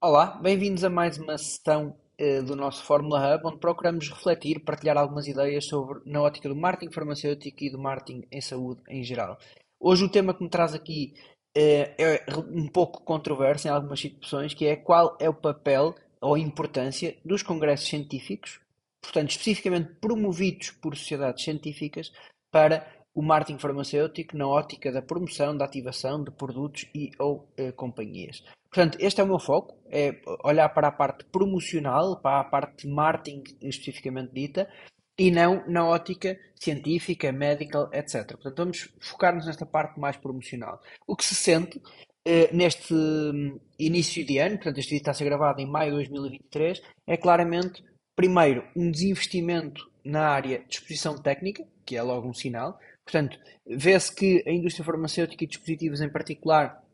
Olá, bem-vindos a mais uma sessão uh, do nosso Fórmula Hub, onde procuramos refletir, partilhar algumas ideias sobre na ótica do marketing farmacêutico e do marketing em saúde em geral. Hoje o tema que me traz aqui uh, é um pouco controverso em algumas situações, que é qual é o papel ou a importância dos congressos científicos, portanto especificamente promovidos por sociedades científicas, para o marketing farmacêutico na ótica da promoção, da ativação de produtos e ou uh, companhias. Portanto, este é o meu foco, é olhar para a parte promocional, para a parte marketing especificamente dita, e não na ótica científica, medical, etc. Portanto, vamos focar-nos nesta parte mais promocional. O que se sente eh, neste hum, início de ano, portanto, este vídeo está a ser gravado em maio de 2023, é claramente, primeiro, um desinvestimento na área de exposição técnica, que é logo um sinal. Portanto, vê-se que a indústria farmacêutica e dispositivos em particular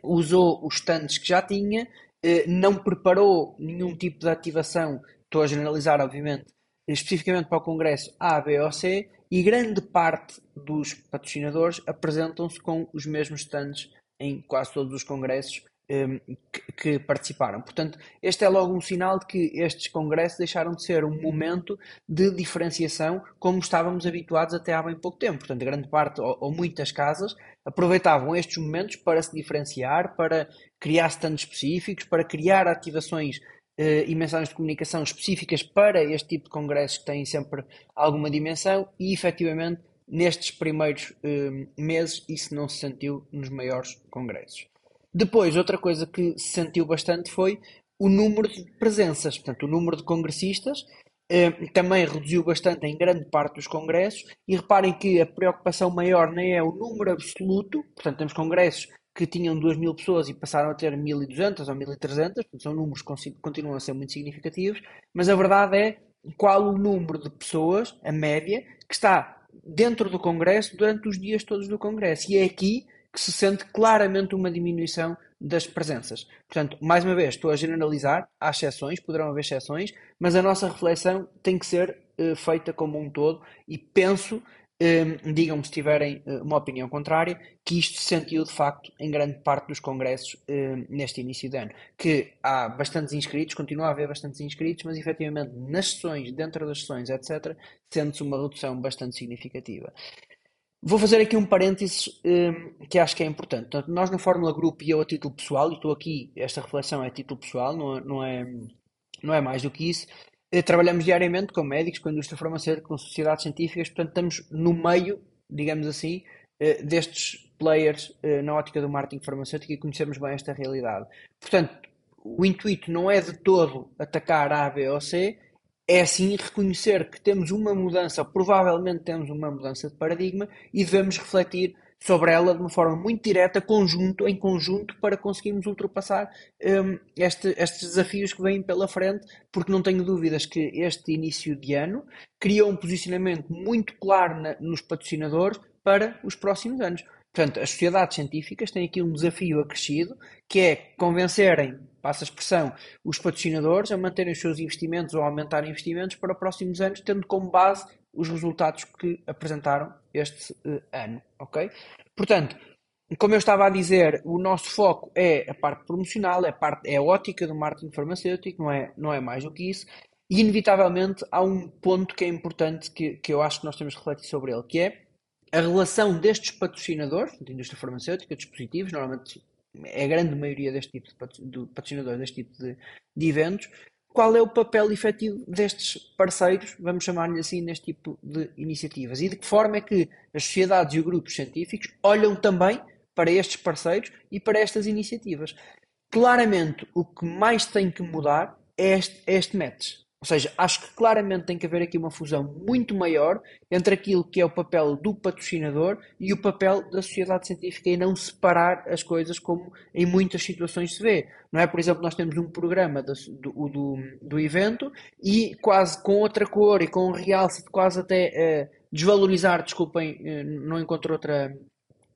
usou os stands que já tinha, eh, não preparou nenhum tipo de ativação, estou a generalizar, obviamente, especificamente para o Congresso A, B ou C, e grande parte dos patrocinadores apresentam-se com os mesmos stands em quase todos os congressos que, que, participaram. Portanto, este é logo um sinal de que estes congressos deixaram de ser um momento de diferenciação como estávamos habituados até há bem pouco tempo. Portanto, grande parte ou, muitas casas aproveitavam estes momentos para se diferenciar, para criar stands específicos, para criar ativações uh, e mensagens de comunicação específicas para este tipo de congressos que têm sempre alguma dimensão e, efetivamente, nestes primeiros uh, meses isso não se sentiu nos maiores congressos. Depois, outra coisa que se sentiu bastante foi o número de presenças, portanto, o número de congressistas eh, também reduziu bastante em grande parte dos congressos. E reparem que a preocupação maior nem é o número absoluto, portanto, temos congressos que tinham 2 mil pessoas e passaram a ter 1.200 ou 1.300, portanto, são números que continuam a ser muito significativos, mas a verdade é qual o número de pessoas, a média, que está dentro do Congresso durante os dias todos do Congresso. E é aqui que se sente claramente uma diminuição das presenças. Portanto, mais uma vez, estou a generalizar, há exceções, poderão haver exceções, mas a nossa reflexão tem que ser uh, feita como um todo e penso um, digam-me se tiverem uh, uma opinião contrária, que isto se sentiu de facto em grande parte dos congressos um, neste início de ano. Que há bastantes inscritos, continua a haver bastantes inscritos, mas efetivamente nas sessões, dentro das sessões, etc., sente-se uma redução bastante significativa. Vou fazer aqui um parênteses um, que acho que é importante. Portanto, nós na Fórmula Group e eu a título pessoal, e estou aqui, esta reflexão é a título pessoal, não é, não é, não é mais do que isso, eh, trabalhamos diariamente com médicos, com a indústria farmacêutica, com sociedades científicas, portanto estamos no meio, digamos assim, eh, destes players eh, na ótica do marketing farmacêutico e conhecemos bem esta realidade. Portanto, o intuito não é de todo atacar A, B ou C, é sim reconhecer que temos uma mudança, provavelmente temos uma mudança de paradigma e devemos refletir sobre ela de uma forma muito direta, conjunto, em conjunto, para conseguirmos ultrapassar um, este, estes desafios que vêm pela frente, porque não tenho dúvidas que este início de ano criou um posicionamento muito claro na, nos patrocinadores para os próximos anos. Portanto, as sociedades científicas têm aqui um desafio acrescido, que é convencerem, passa a expressão, os patrocinadores a manterem os seus investimentos ou aumentarem investimentos para os próximos anos, tendo como base os resultados que apresentaram este uh, ano, ok? Portanto, como eu estava a dizer, o nosso foco é a parte promocional, é a, parte, é a ótica do marketing farmacêutico, não é, não é mais do que isso. E, inevitavelmente, há um ponto que é importante que, que eu acho que nós temos que refletir sobre ele, que é a relação destes patrocinadores, da indústria farmacêutica, dispositivos, normalmente é a grande maioria deste tipo de patrocinadores, deste tipo de, de eventos, qual é o papel efetivo destes parceiros, vamos chamar-lhe assim, neste tipo de iniciativas e de que forma é que as sociedades e os grupos científicos olham também para estes parceiros e para estas iniciativas. Claramente, o que mais tem que mudar é este, é este match. Ou seja, acho que claramente tem que haver aqui uma fusão muito maior entre aquilo que é o papel do patrocinador e o papel da sociedade científica e não separar as coisas como em muitas situações se vê. Não é? Por exemplo, nós temos um programa do, do, do evento e quase com outra cor e com um realce de quase até uh, desvalorizar, desculpem, uh, não encontro outra,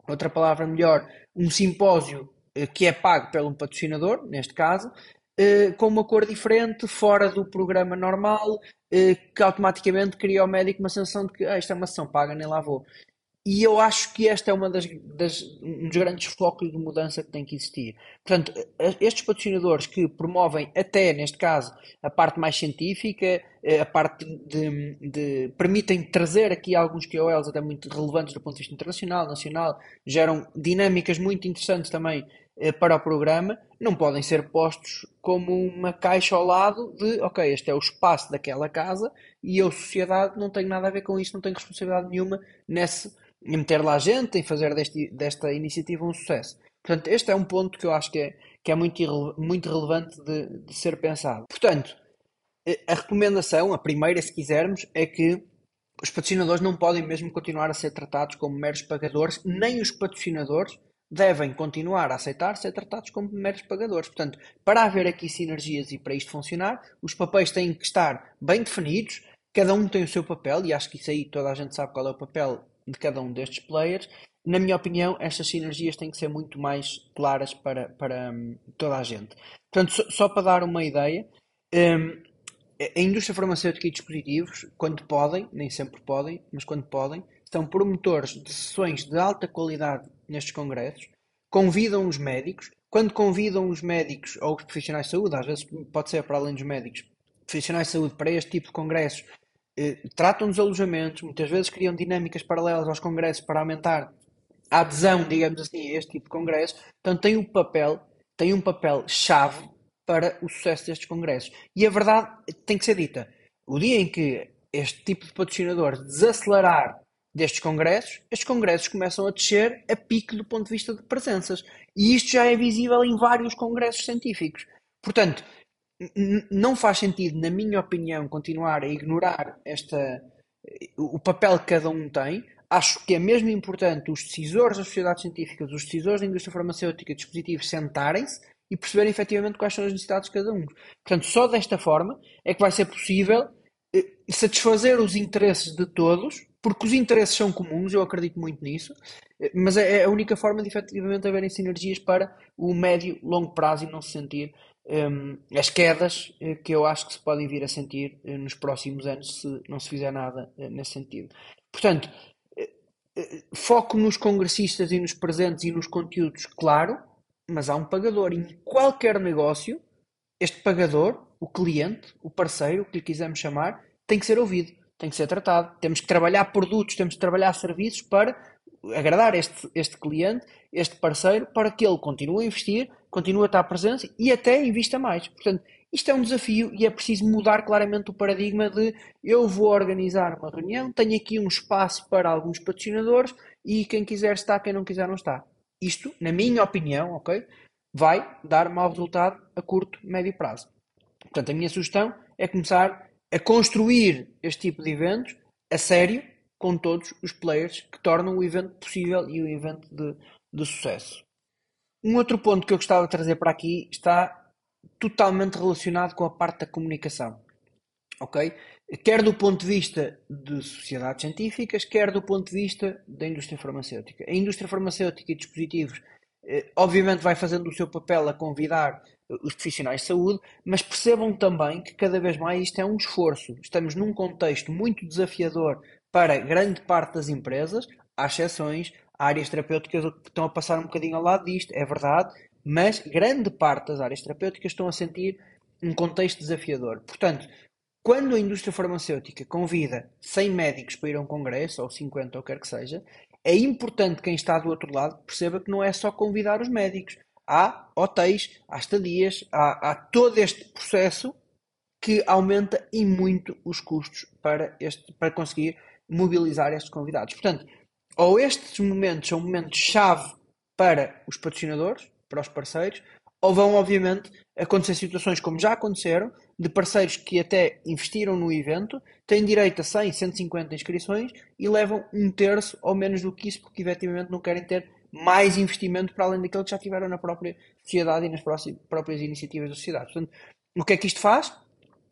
outra palavra melhor, um simpósio uh, que é pago pelo patrocinador, neste caso, eh, com uma cor diferente, fora do programa normal, uh, que automaticamente cria ao médico uma sensação de que ah, isto é uma sessão paga, nem lá vou. e eu acho que esta é uma das, das, um dos grandes focos de mudança que tem que existir. Portanto, estes patrocinadores que promovem até, neste caso, a parte mais científica, eh, a parte de, de permitem trazer aqui alguns QOLs até muito relevantes do ponto de vista internacional, nacional, geram dinâmicas muito interessantes também eh, para o programa, não podem ser postos como uma caixa ao lado de, ok, este é o espaço daquela casa e eu, sociedade, não tenho nada a ver com isso, não tenho responsabilidade nenhuma nesse em meter lá gente, em fazer deste, desta iniciativa um sucesso. Portanto, este é um ponto que eu acho que é, que é muito, muito relevante de, de ser pensado. Portanto, eh, a recomendação, a primeira, se quisermos, é que os patrocinadores não podem mesmo continuar a ser tratados como meros pagadores, nem os patrocinadores devem continuar a aceitar ser tratados como meros pagadores. Portanto, para haver aqui sinergias e para isto funcionar, os papéis têm que estar bem definidos, cada um tem o seu papel, e acho que isso aí toda a gente sabe qual é o papel de cada um destes players. Na minha opinião, estas sinergias têm que ser muito mais claras para, para um, toda a gente. Portanto, só, só para dar uma ideia, um, a indústria farmacêutica e dispositivos, quando podem, nem sempre podem, mas quando podem, são promotores de sessões de alta qualidade nestes congressos, convidam os médicos, quando convidam os médicos ou os profissionais de saúde, às vezes pode ser para além dos médicos, profissionais de saúde para este tipo de congressos, eh, tratam dos alojamentos, muitas vezes criam dinâmicas paralelas aos congressos para aumentar a adesão, digamos assim, a este tipo de congressos. Portanto, tem um papel, tem um papel chave para o sucesso destes congressos. E a verdade tem que ser dita. O dia em que este tipo de patrocinador desacelerar destes congressos, estes congressos começam a descer a pique do ponto de vista de presenças. E isto já é visível em vários congressos científicos. Portanto, não faz sentido, na minha opinião, continuar a ignorar esta, o papel que cada um tem. Acho que é mesmo importante os decisores das sociedades científicas, os decisores da indústria farmacêutica, dispositivos, sentarem-se e perceberem efetivamente quais são as necessidades de cada um. Portanto, só desta forma é que vai ser possível eh, satisfazer os interesses de todos, porque os interesses são comuns, eu acredito muito nisso, mas é, é a única forma de efetivamente haverem sinergias para o médio longo prazo e não se sentir um, as quedas eh, que eu acho que se podem vir a sentir eh, nos próximos anos se não se fizer nada eh, nesse sentido. Portanto, foco nos congressistas e nos presentes e nos conteúdos, claro, mas há um pagador. Em qualquer negócio, este pagador, o cliente, o parceiro, o que lhe quisermos chamar, tem que ser ouvido, tem que ser tratado. Temos que trabalhar produtos, temos que trabalhar serviços para agradar este, este cliente, este parceiro, para que ele continue a investir, continue a estar presente e até invista mais. Portanto, isto é um desafio e é preciso mudar claramente o paradigma de eu vou organizar uma reunião, tenho aqui um espaço para alguns patrocinadores e quem quiser está, quem não quiser não está. Isto, na minha opinião, ok, vai dar mau resultado a curto, médio prazo. Portanto, a minha sugestão é começar a construir este tipo de eventos a sério com todos os players que tornam o evento possível e o evento de, de sucesso. Um outro ponto que eu gostava de trazer para aqui está totalmente relacionado com a parte da comunicação. Ok? Quer do ponto de vista de sociedades científicas, quer do ponto de vista da indústria farmacêutica. A indústria farmacêutica e dispositivos, eh, obviamente, vai fazendo o seu papel a convidar os profissionais de saúde, mas percebam também que cada vez mais isto é um esforço. Estamos num contexto muito desafiador para grande parte das empresas, há exceções, há áreas terapêuticas que estão a passar um bocadinho ao lado disto, é verdade, mas grande parte das áreas terapêuticas estão a sentir um contexto desafiador. Portanto, quando a indústria farmacêutica convida 100 médicos para ir a um congresso, ou 50, ou quer que seja, é importante quem está do outro lado perceba que não é só convidar os médicos. Há hotéis, há estadias, há, há todo este processo que aumenta e muito os custos para, este, para conseguir mobilizar estes convidados. Portanto, ou estes momentos são momentos-chave para os patrocinadores, para os parceiros, ou vão, obviamente, acontecer situações como já aconteceram, de parceiros que até investiram no evento, têm direito a 100, 150 inscrições e levam um terço ou menos do que isso, porque efetivamente não querem ter mais investimento para além daquilo que já tiveram na própria sociedade e nas próprias iniciativas da sociedade. Portanto, o que é que isto faz?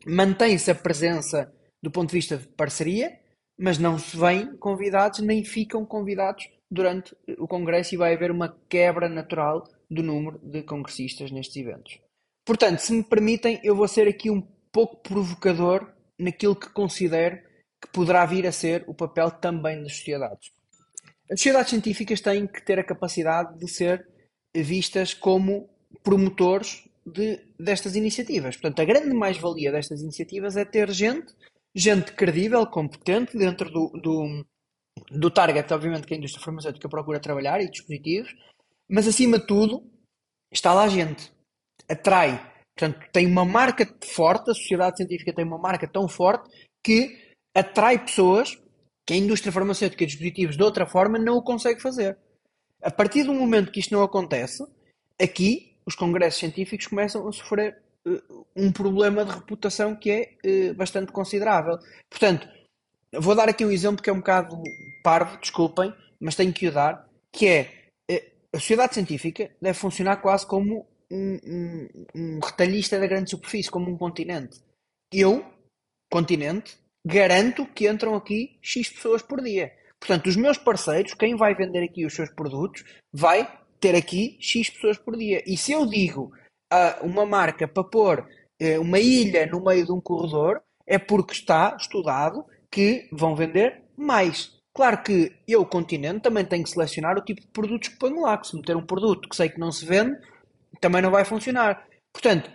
Mantém-se a presença do ponto de vista de parceria, mas não se vêm convidados nem ficam convidados durante o Congresso e vai haver uma quebra natural do número de congressistas nestes eventos. Portanto, se me permitem, eu vou ser aqui um pouco provocador naquilo que considero que poderá vir a ser o papel também das sociedades. As sociedades científicas têm que ter a capacidade de ser vistas como promotores de, destas iniciativas. Portanto, a grande mais-valia destas iniciativas é ter gente, gente credível, competente, dentro do, do, do target, obviamente, que a indústria farmacêutica procura trabalhar e dispositivos, mas acima de tudo, está lá gente, atrai. Portanto, tem uma marca forte, a sociedade científica tem uma marca tão forte que atrai pessoas que a indústria farmacêutica e dispositivos de outra forma não o consegue fazer. A partir do momento que isto não acontece, aqui os congressos científicos começam a sofrer uh, um problema de reputação que é uh, bastante considerável. Portanto, vou dar aqui um exemplo que é um bocado parvo, desculpem, mas tenho que o dar, que é uh, a sociedade científica deve funcionar quase como um, um, um retalhista da grande superfície, como um continente. Eu, continente, garanto que entram aqui X pessoas por dia. Portanto, os meus parceiros, quem vai vender aqui os seus produtos, vai ter aqui X pessoas por dia. E se eu digo a uma marca para pôr uh, uma ilha no meio de um corredor, é porque está estudado que vão vender mais. Claro que eu, continente, também tenho que selecionar o tipo de produtos que ponho lá. Que se meter um produto que sei que não se vende, também não vai funcionar. Portanto,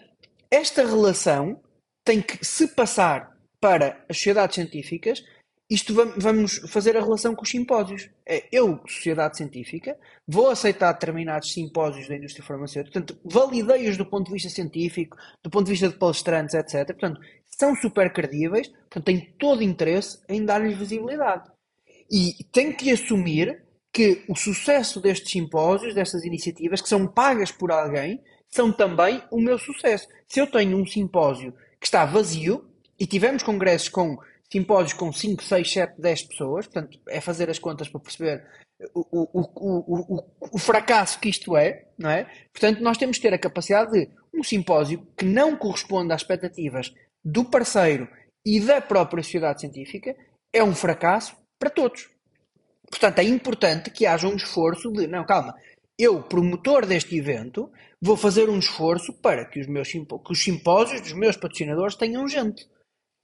esta relação tem que se passar para as sociedades científicas, isto vamos fazer a relação com os simpósios. É, eu, sociedade científica, vou aceitar determinados simpósios da indústria farmacêutica, portanto, validei-os do ponto de vista científico, do ponto de vista de palestrantes, etc. Portanto, são super credíveis, portanto, tenho todo interesse em dar-lhes visibilidade. E tenho que assumir que o sucesso destes simpósios, destas iniciativas, que são pagas por alguém, são também o meu sucesso. Se eu tenho um simpósio que está vazio, e tivemos congressos com simpósios com 5, 6, 7, 10 pessoas, portanto, é fazer as contas para perceber o, o, o, o, fracasso que isto é, não é? Portanto, nós temos que ter a capacidade de um simpósio que não corresponde às expectativas do parceiro e da própria sociedade científica é um fracasso para todos. Portanto, é importante que haja um esforço de, não, calma, eu, promotor deste evento, vou fazer um esforço para que os, meus, que os simpósios dos meus patrocinadores tenham gente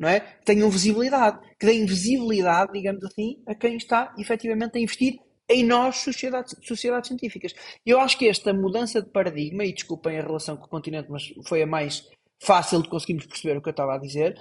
não é? Tenham visibilidade, que deem visibilidade, digamos assim, a quem está efetivamente a investir em nós, sociedades, sociedades científicas. Eu acho que esta mudança de paradigma, e desculpem a relação com o continente, mas foi a mais fácil de conseguirmos perceber o que eu estava a dizer,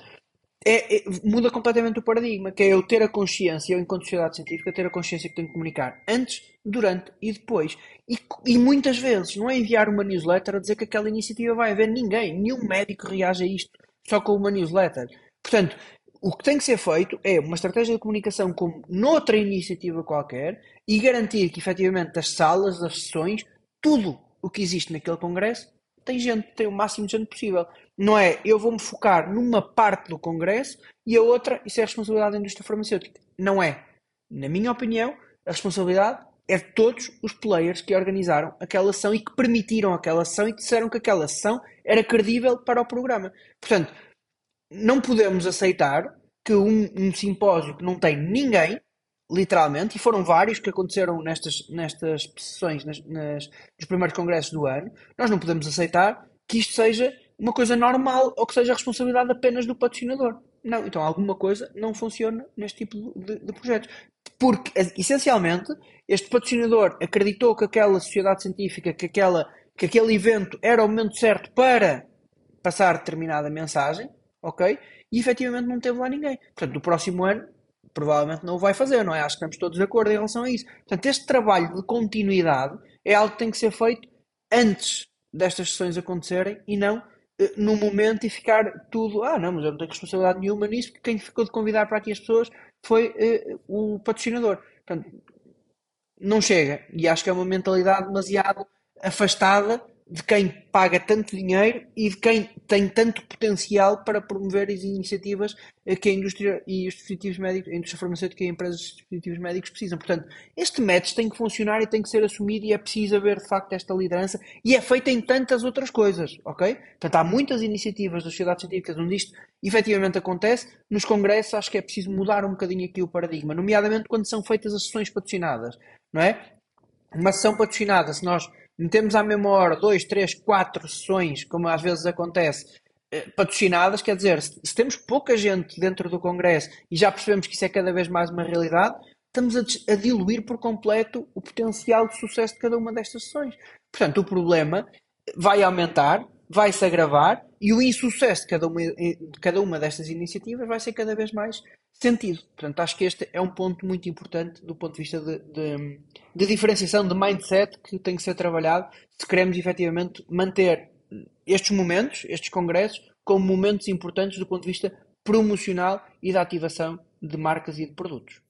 é, é, muda completamente o paradigma, que é eu ter a consciência, eu enquanto sociedade científica, ter a consciência que tenho que comunicar antes, durante e depois. E, e, muitas vezes não é enviar uma newsletter a dizer que aquela iniciativa vai haver ninguém, nenhum médico reage a isto só com uma newsletter. Portanto, o que tem que ser feito é uma estratégia de comunicação como noutra iniciativa qualquer e garantir que efetivamente as salas, as sessões, tudo o que existe naquele congresso tem gente, tem o máximo de gente possível. Não é eu vou-me focar numa parte do congresso e a outra, isso é a responsabilidade da indústria farmacêutica. Não é. Na minha opinião, a responsabilidade é de todos os players que organizaram aquela ação e que permitiram aquela ação e disseram que aquela ação era credível para o programa. Portanto, não podemos aceitar que um, um, simpósio que não tem ninguém, literalmente, e foram vários que aconteceram nestas, nestas sessões, nas, nas, nos primeiros congressos do ano, nós não podemos aceitar que isto seja uma coisa normal ou que seja a responsabilidade apenas do patrocinador. Não, então alguma coisa não funciona neste tipo de, de projetos. Porque, essencialmente, este patrocinador acreditou que aquela sociedade científica, que, aquela, que aquele evento era o momento certo para passar determinada mensagem, ok? E efetivamente não teve lá ninguém. Portanto, no próximo ano, provavelmente não o vai fazer, não é? Acho que estamos todos de acordo em relação a isso. Portanto, este trabalho de continuidade é algo que tem que ser feito antes destas sessões acontecerem e não eh, no momento e ficar tudo, ah não, mas eu não tenho responsabilidade nenhuma nisso, porque quem ficou de convidar para aqui as pessoas foi eh, o patrocinador. Portanto, não chega. E acho que é uma mentalidade demasiado afastada de quem paga tanto dinheiro e de quem tem tanto potencial para promover as iniciativas que a indústria e os dispositivos médicos, a indústria farmacêutica e empresas de dispositivos médicos precisam. Portanto, este método tem que funcionar e tem que ser assumido e é preciso haver de facto esta liderança e é feita em tantas outras coisas, ok? Portanto, há muitas iniciativas das sociedades científicas onde isto efetivamente acontece. Nos congressos acho que é preciso mudar um bocadinho aqui o paradigma, nomeadamente quando são feitas as sessões patrocinadas, não é? Uma sessão patrocinada, se nós metemos à mesma hora dois, três, quatro sessões, como às vezes acontece, eh, patrocinadas, quer dizer, se, temos pouca gente dentro do Congresso e já percebemos que isso é cada vez mais uma realidade, estamos a, a, diluir por completo o potencial de sucesso de cada uma destas sessões. Portanto, o problema vai aumentar, vai se agravar e o insucesso de cada uma, de cada uma destas iniciativas vai ser cada vez mais sentido. Portanto, acho que este é um ponto muito importante do ponto de vista de, de, de diferenciação de mindset que tem que ser trabalhado se queremos efetivamente manter estes momentos, estes congressos, como momentos importantes do ponto de vista promocional e da ativação de marcas e de produtos.